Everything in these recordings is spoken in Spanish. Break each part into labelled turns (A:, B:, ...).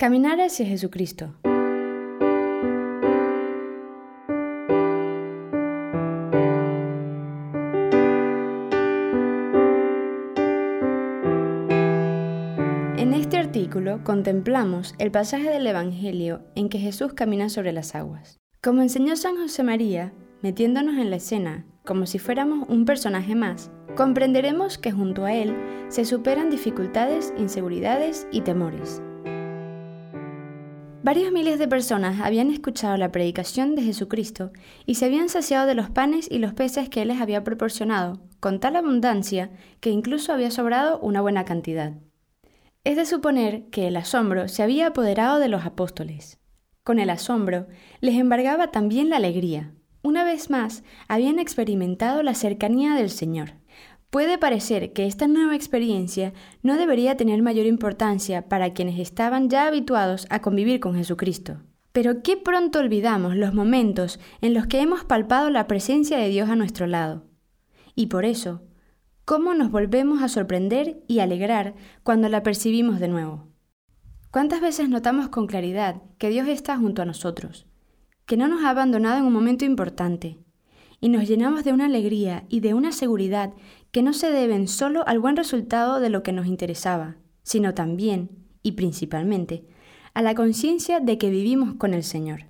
A: Caminar hacia Jesucristo. En este artículo contemplamos el pasaje del Evangelio en que Jesús camina sobre las aguas. Como enseñó San José María, metiéndonos en la escena como si fuéramos un personaje más, comprenderemos que junto a él se superan dificultades, inseguridades y temores. Varios miles de personas habían escuchado la predicación de Jesucristo y se habían saciado de los panes y los peces que Él les había proporcionado, con tal abundancia que incluso había sobrado una buena cantidad. Es de suponer que el asombro se había apoderado de los apóstoles. Con el asombro les embargaba también la alegría. Una vez más habían experimentado la cercanía del Señor. Puede parecer que esta nueva experiencia no debería tener mayor importancia para quienes estaban ya habituados a convivir con Jesucristo. Pero qué pronto olvidamos los momentos en los que hemos palpado la presencia de Dios a nuestro lado. Y por eso, ¿cómo nos volvemos a sorprender y alegrar cuando la percibimos de nuevo? ¿Cuántas veces notamos con claridad que Dios está junto a nosotros, que no nos ha abandonado en un momento importante, y nos llenamos de una alegría y de una seguridad que no se deben solo al buen resultado de lo que nos interesaba, sino también, y principalmente, a la conciencia de que vivimos con el Señor.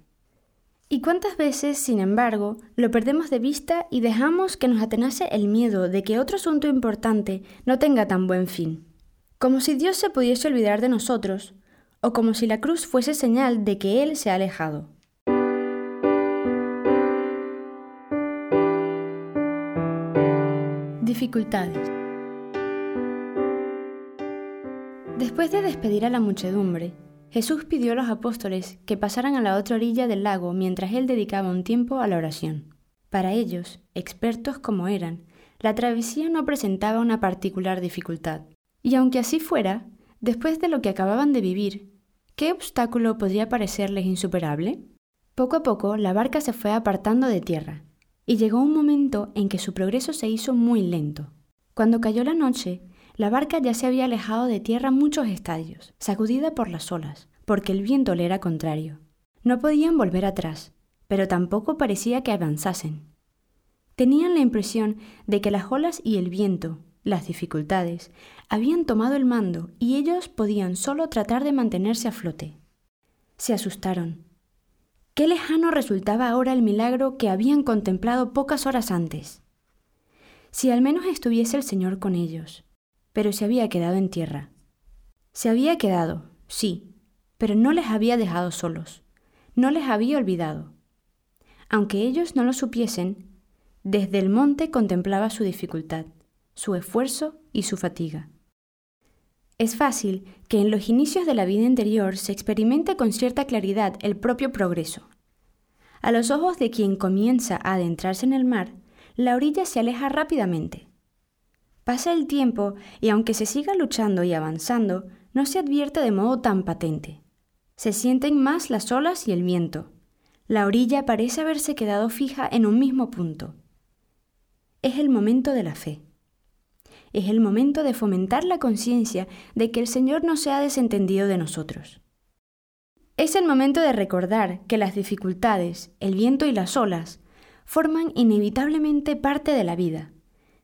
A: ¿Y cuántas veces, sin embargo, lo perdemos de vista y dejamos que nos atenace el miedo de que otro asunto importante no tenga tan buen fin? Como si Dios se pudiese olvidar de nosotros, o como si la cruz fuese señal de que Él se ha alejado. Dificultades. Después de despedir a la muchedumbre, Jesús pidió a los apóstoles que pasaran a la otra orilla del lago mientras él dedicaba un tiempo a la oración. Para ellos, expertos como eran, la travesía no presentaba una particular dificultad. Y aunque así fuera, después de lo que acababan de vivir, ¿qué obstáculo podría parecerles insuperable? Poco a poco la barca se fue apartando de tierra, y llegó un momento en que su progreso se hizo muy lento. Cuando cayó la noche, la barca ya se había alejado de tierra muchos estadios, sacudida por las olas, porque el viento le era contrario. No podían volver atrás, pero tampoco parecía que avanzasen. Tenían la impresión de que las olas y el viento, las dificultades, habían tomado el mando y ellos podían solo tratar de mantenerse a flote. Se asustaron, Qué lejano resultaba ahora el milagro que habían contemplado pocas horas antes. Si al menos estuviese el Señor con ellos, pero se había quedado en tierra. Se había quedado, sí, pero no les había dejado solos, no les había olvidado. Aunque ellos no lo supiesen, desde el monte contemplaba su dificultad, su esfuerzo y su fatiga. Es fácil que en los inicios de la vida interior se experimente con cierta claridad el propio progreso. A los ojos de quien comienza a adentrarse en el mar, la orilla se aleja rápidamente. Pasa el tiempo y aunque se siga luchando y avanzando, no se advierte de modo tan patente. Se sienten más las olas y el viento. La orilla parece haberse quedado fija en un mismo punto. Es el momento de la fe. Es el momento de fomentar la conciencia de que el Señor no se ha desentendido de nosotros. Es el momento de recordar que las dificultades, el viento y las olas forman inevitablemente parte de la vida,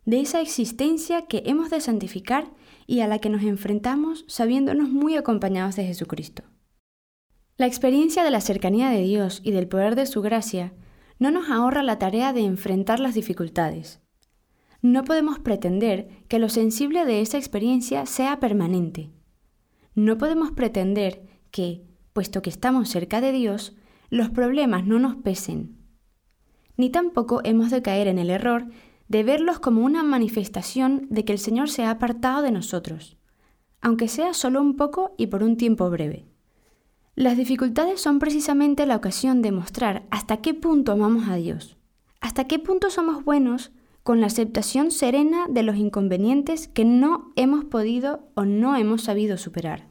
A: de esa existencia que hemos de santificar y a la que nos enfrentamos sabiéndonos muy acompañados de Jesucristo. La experiencia de la cercanía de Dios y del poder de su gracia no nos ahorra la tarea de enfrentar las dificultades, no podemos pretender que lo sensible de esa experiencia sea permanente. No podemos pretender que, puesto que estamos cerca de Dios, los problemas no nos pesen. Ni tampoco hemos de caer en el error de verlos como una manifestación de que el Señor se ha apartado de nosotros, aunque sea solo un poco y por un tiempo breve. Las dificultades son precisamente la ocasión de mostrar hasta qué punto amamos a Dios, hasta qué punto somos buenos con la aceptación serena de los inconvenientes que no hemos podido o no hemos sabido superar.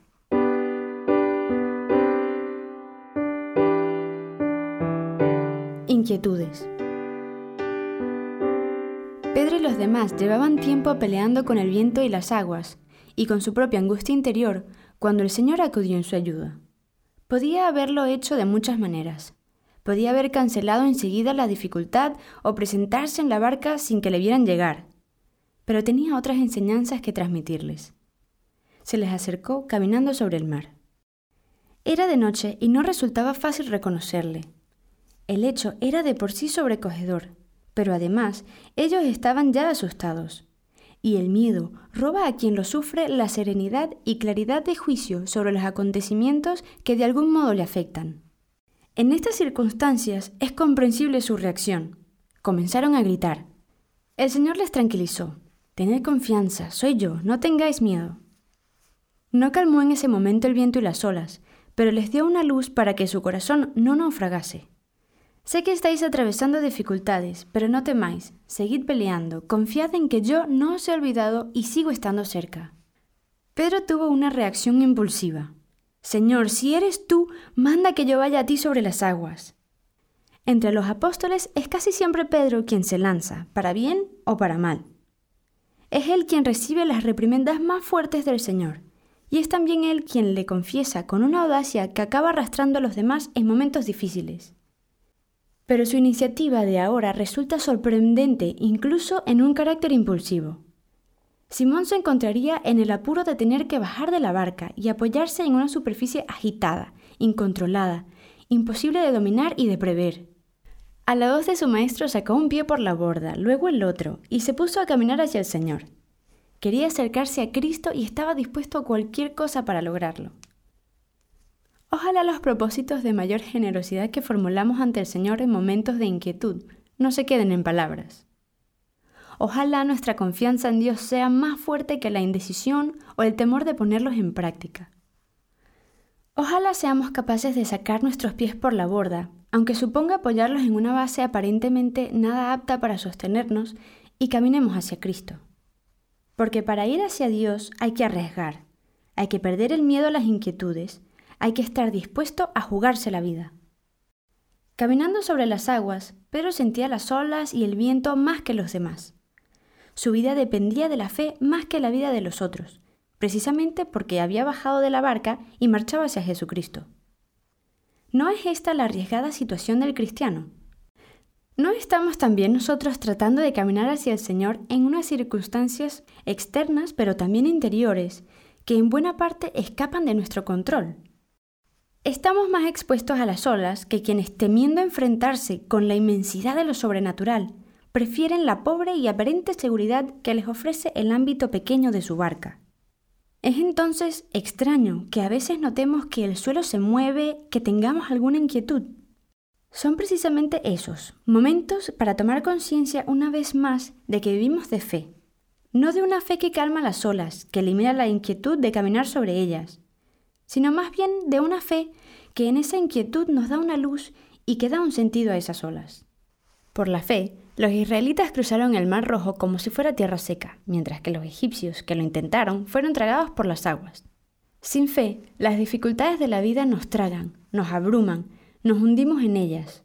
A: Inquietudes. Pedro y los demás llevaban tiempo peleando con el viento y las aguas, y con su propia angustia interior, cuando el Señor acudió en su ayuda. Podía haberlo hecho de muchas maneras. Podía haber cancelado enseguida la dificultad o presentarse en la barca sin que le vieran llegar. Pero tenía otras enseñanzas que transmitirles. Se les acercó caminando sobre el mar. Era de noche y no resultaba fácil reconocerle. El hecho era de por sí sobrecogedor, pero además ellos estaban ya asustados. Y el miedo roba a quien lo sufre la serenidad y claridad de juicio sobre los acontecimientos que de algún modo le afectan. En estas circunstancias es comprensible su reacción. Comenzaron a gritar. El Señor les tranquilizó. Tened confianza, soy yo, no tengáis miedo. No calmó en ese momento el viento y las olas, pero les dio una luz para que su corazón no naufragase. Sé que estáis atravesando dificultades, pero no temáis, seguid peleando, confiad en que yo no os he olvidado y sigo estando cerca. Pedro tuvo una reacción impulsiva. Señor, si eres tú, manda que yo vaya a ti sobre las aguas. Entre los apóstoles es casi siempre Pedro quien se lanza, para bien o para mal. Es él quien recibe las reprimendas más fuertes del Señor, y es también él quien le confiesa con una audacia que acaba arrastrando a los demás en momentos difíciles. Pero su iniciativa de ahora resulta sorprendente incluso en un carácter impulsivo. Simón se encontraría en el apuro de tener que bajar de la barca y apoyarse en una superficie agitada, incontrolada, imposible de dominar y de prever. A la voz de su maestro sacó un pie por la borda, luego el otro, y se puso a caminar hacia el Señor. Quería acercarse a Cristo y estaba dispuesto a cualquier cosa para lograrlo. Ojalá los propósitos de mayor generosidad que formulamos ante el Señor en momentos de inquietud no se queden en palabras. Ojalá nuestra confianza en Dios sea más fuerte que la indecisión o el temor de ponerlos en práctica. Ojalá seamos capaces de sacar nuestros pies por la borda, aunque suponga apoyarlos en una base aparentemente nada apta para sostenernos, y caminemos hacia Cristo. Porque para ir hacia Dios hay que arriesgar, hay que perder el miedo a las inquietudes, hay que estar dispuesto a jugarse la vida. Caminando sobre las aguas, Pedro sentía las olas y el viento más que los demás. Su vida dependía de la fe más que la vida de los otros, precisamente porque había bajado de la barca y marchaba hacia Jesucristo. ¿No es esta la arriesgada situación del cristiano? ¿No estamos también nosotros tratando de caminar hacia el Señor en unas circunstancias externas pero también interiores que en buena parte escapan de nuestro control? Estamos más expuestos a las olas que quienes temiendo enfrentarse con la inmensidad de lo sobrenatural, prefieren la pobre y aparente seguridad que les ofrece el ámbito pequeño de su barca. Es entonces extraño que a veces notemos que el suelo se mueve, que tengamos alguna inquietud. Son precisamente esos momentos para tomar conciencia una vez más de que vivimos de fe, no de una fe que calma las olas, que elimina la inquietud de caminar sobre ellas, sino más bien de una fe que en esa inquietud nos da una luz y que da un sentido a esas olas. Por la fe, los israelitas cruzaron el Mar Rojo como si fuera tierra seca, mientras que los egipcios que lo intentaron fueron tragados por las aguas. Sin fe, las dificultades de la vida nos tragan, nos abruman, nos hundimos en ellas.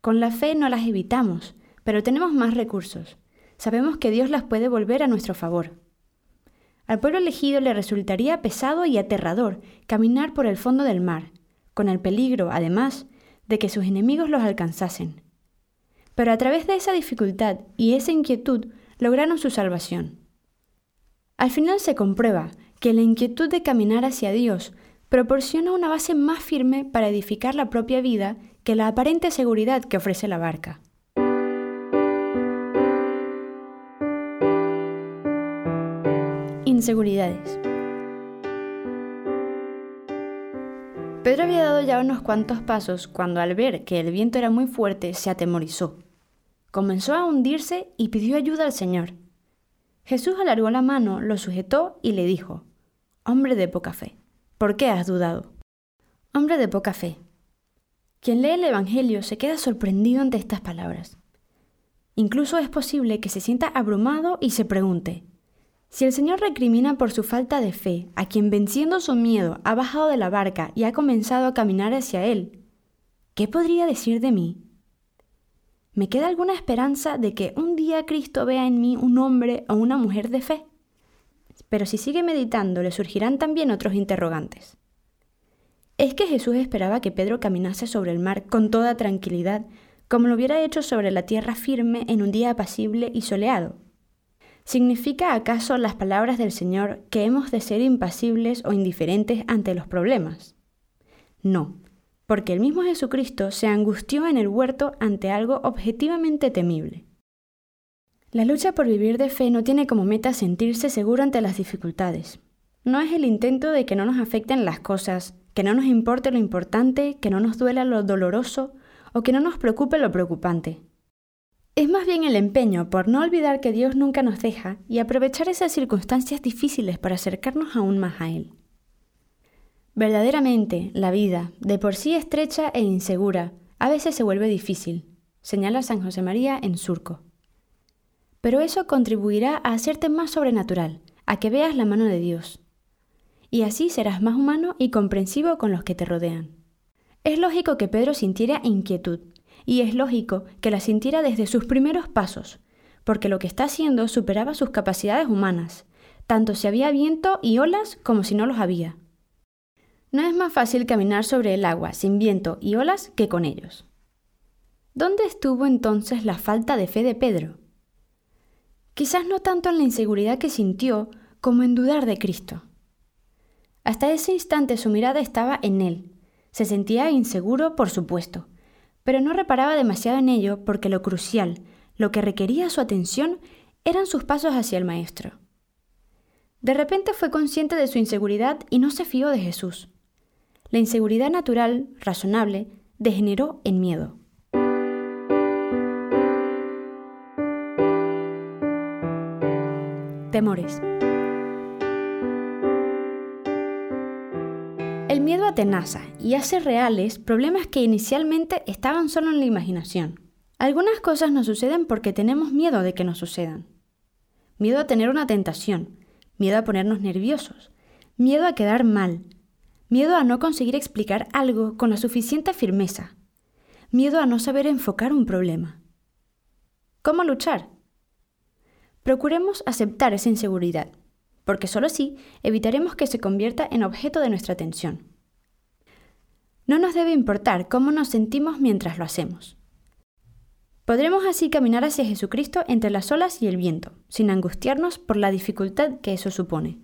A: Con la fe no las evitamos, pero tenemos más recursos. Sabemos que Dios las puede volver a nuestro favor. Al pueblo elegido le resultaría pesado y aterrador caminar por el fondo del mar, con el peligro, además, de que sus enemigos los alcanzasen. Pero a través de esa dificultad y esa inquietud lograron su salvación. Al final se comprueba que la inquietud de caminar hacia Dios proporciona una base más firme para edificar la propia vida que la aparente seguridad que ofrece la barca. Inseguridades. Pedro había dado ya unos cuantos pasos cuando al ver que el viento era muy fuerte se atemorizó. Comenzó a hundirse y pidió ayuda al Señor. Jesús alargó la mano, lo sujetó y le dijo, Hombre de poca fe, ¿por qué has dudado? Hombre de poca fe. Quien lee el Evangelio se queda sorprendido ante estas palabras. Incluso es posible que se sienta abrumado y se pregunte, si el Señor recrimina por su falta de fe a quien venciendo su miedo ha bajado de la barca y ha comenzado a caminar hacia Él, ¿qué podría decir de mí? ¿Me queda alguna esperanza de que un día Cristo vea en mí un hombre o una mujer de fe? Pero si sigue meditando le surgirán también otros interrogantes. es que Jesús esperaba que Pedro caminase sobre el mar con toda tranquilidad, como lo hubiera hecho sobre la tierra firme en un día apacible y soleado. ¿Significa acaso las palabras del Señor que hemos de ser impasibles o indiferentes ante los problemas? No, porque el mismo Jesucristo se angustió en el huerto ante algo objetivamente temible. La lucha por vivir de fe no tiene como meta sentirse seguro ante las dificultades. No es el intento de que no nos afecten las cosas, que no nos importe lo importante, que no nos duela lo doloroso o que no nos preocupe lo preocupante. Es más bien el empeño por no olvidar que Dios nunca nos deja y aprovechar esas circunstancias difíciles para acercarnos aún más a Él. Verdaderamente, la vida, de por sí estrecha e insegura, a veces se vuelve difícil, señala San José María en Surco pero eso contribuirá a hacerte más sobrenatural, a que veas la mano de Dios. Y así serás más humano y comprensivo con los que te rodean. Es lógico que Pedro sintiera inquietud, y es lógico que la sintiera desde sus primeros pasos, porque lo que está haciendo superaba sus capacidades humanas, tanto si había viento y olas como si no los había. No es más fácil caminar sobre el agua sin viento y olas que con ellos. ¿Dónde estuvo entonces la falta de fe de Pedro? quizás no tanto en la inseguridad que sintió como en dudar de Cristo. Hasta ese instante su mirada estaba en Él. Se sentía inseguro, por supuesto, pero no reparaba demasiado en ello porque lo crucial, lo que requería su atención, eran sus pasos hacia el Maestro. De repente fue consciente de su inseguridad y no se fió de Jesús. La inseguridad natural, razonable, degeneró en miedo. Temores. El miedo atenaza y hace reales problemas que inicialmente estaban solo en la imaginación. Algunas cosas nos suceden porque tenemos miedo de que nos sucedan. Miedo a tener una tentación, miedo a ponernos nerviosos, miedo a quedar mal, miedo a no conseguir explicar algo con la suficiente firmeza, miedo a no saber enfocar un problema. ¿Cómo luchar? Procuremos aceptar esa inseguridad, porque solo así evitaremos que se convierta en objeto de nuestra atención. No nos debe importar cómo nos sentimos mientras lo hacemos. Podremos así caminar hacia Jesucristo entre las olas y el viento, sin angustiarnos por la dificultad que eso supone.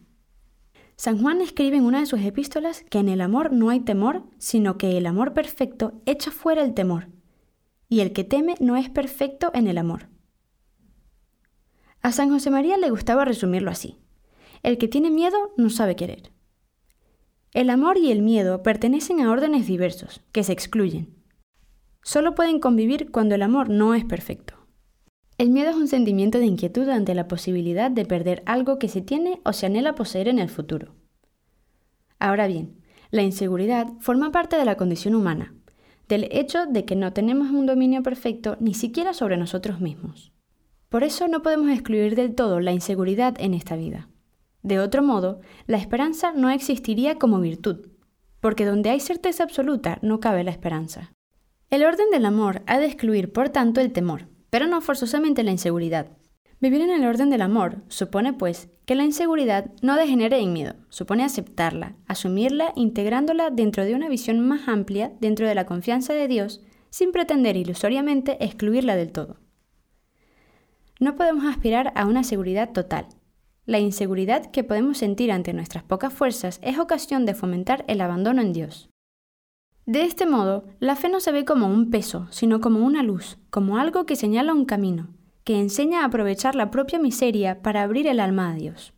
A: San Juan escribe en una de sus epístolas que en el amor no hay temor, sino que el amor perfecto echa fuera el temor, y el que teme no es perfecto en el amor. A San José María le gustaba resumirlo así. El que tiene miedo no sabe querer. El amor y el miedo pertenecen a órdenes diversos, que se excluyen. Solo pueden convivir cuando el amor no es perfecto. El miedo es un sentimiento de inquietud ante la posibilidad de perder algo que se tiene o se anhela poseer en el futuro. Ahora bien, la inseguridad forma parte de la condición humana, del hecho de que no tenemos un dominio perfecto ni siquiera sobre nosotros mismos. Por eso no podemos excluir del todo la inseguridad en esta vida. De otro modo, la esperanza no existiría como virtud, porque donde hay certeza absoluta no cabe la esperanza. El orden del amor ha de excluir, por tanto, el temor, pero no forzosamente la inseguridad. Vivir en el orden del amor supone, pues, que la inseguridad no degenere en miedo, supone aceptarla, asumirla, integrándola dentro de una visión más amplia, dentro de la confianza de Dios, sin pretender ilusoriamente excluirla del todo. No podemos aspirar a una seguridad total. La inseguridad que podemos sentir ante nuestras pocas fuerzas es ocasión de fomentar el abandono en Dios. De este modo, la fe no se ve como un peso, sino como una luz, como algo que señala un camino, que enseña a aprovechar la propia miseria para abrir el alma a Dios.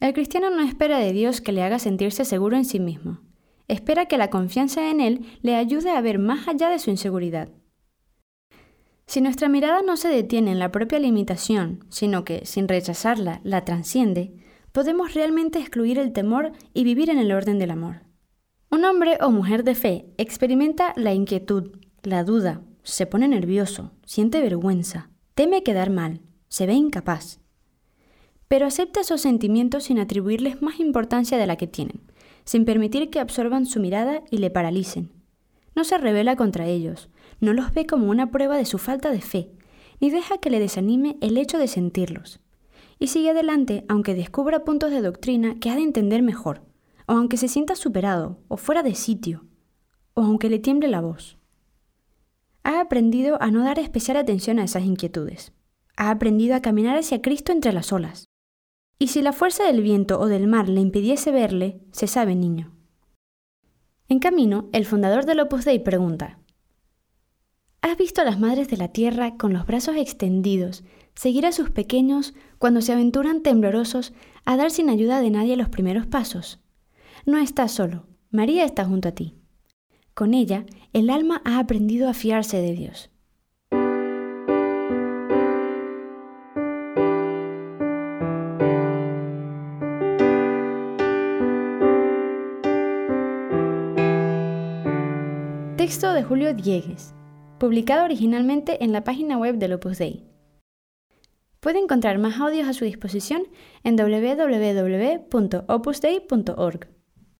A: El cristiano no espera de Dios que le haga sentirse seguro en sí mismo. Espera que la confianza en Él le ayude a ver más allá de su inseguridad. Si nuestra mirada no se detiene en la propia limitación, sino que, sin rechazarla, la transciende, podemos realmente excluir el temor y vivir en el orden del amor. Un hombre o mujer de fe experimenta la inquietud, la duda, se pone nervioso, siente vergüenza, teme quedar mal, se ve incapaz. Pero acepta esos sentimientos sin atribuirles más importancia de la que tienen, sin permitir que absorban su mirada y le paralicen. No se revela contra ellos, no los ve como una prueba de su falta de fe, ni deja que le desanime el hecho de sentirlos. Y sigue adelante aunque descubra puntos de doctrina que ha de entender mejor, o aunque se sienta superado o fuera de sitio, o aunque le tiemble la voz. Ha aprendido a no dar especial atención a esas inquietudes. Ha aprendido a caminar hacia Cristo entre las olas. Y si la fuerza del viento o del mar le impidiese verle, se sabe niño. En camino, el fundador del Opus Dei pregunta, ¿Has visto a las madres de la tierra con los brazos extendidos seguir a sus pequeños cuando se aventuran temblorosos a dar sin ayuda de nadie los primeros pasos? No estás solo, María está junto a ti. Con ella, el alma ha aprendido a fiarse de Dios. Texto de Julio Diegues, publicado originalmente en la página web del Opus Dei. Puede encontrar más audios a su disposición en www.opusdei.org.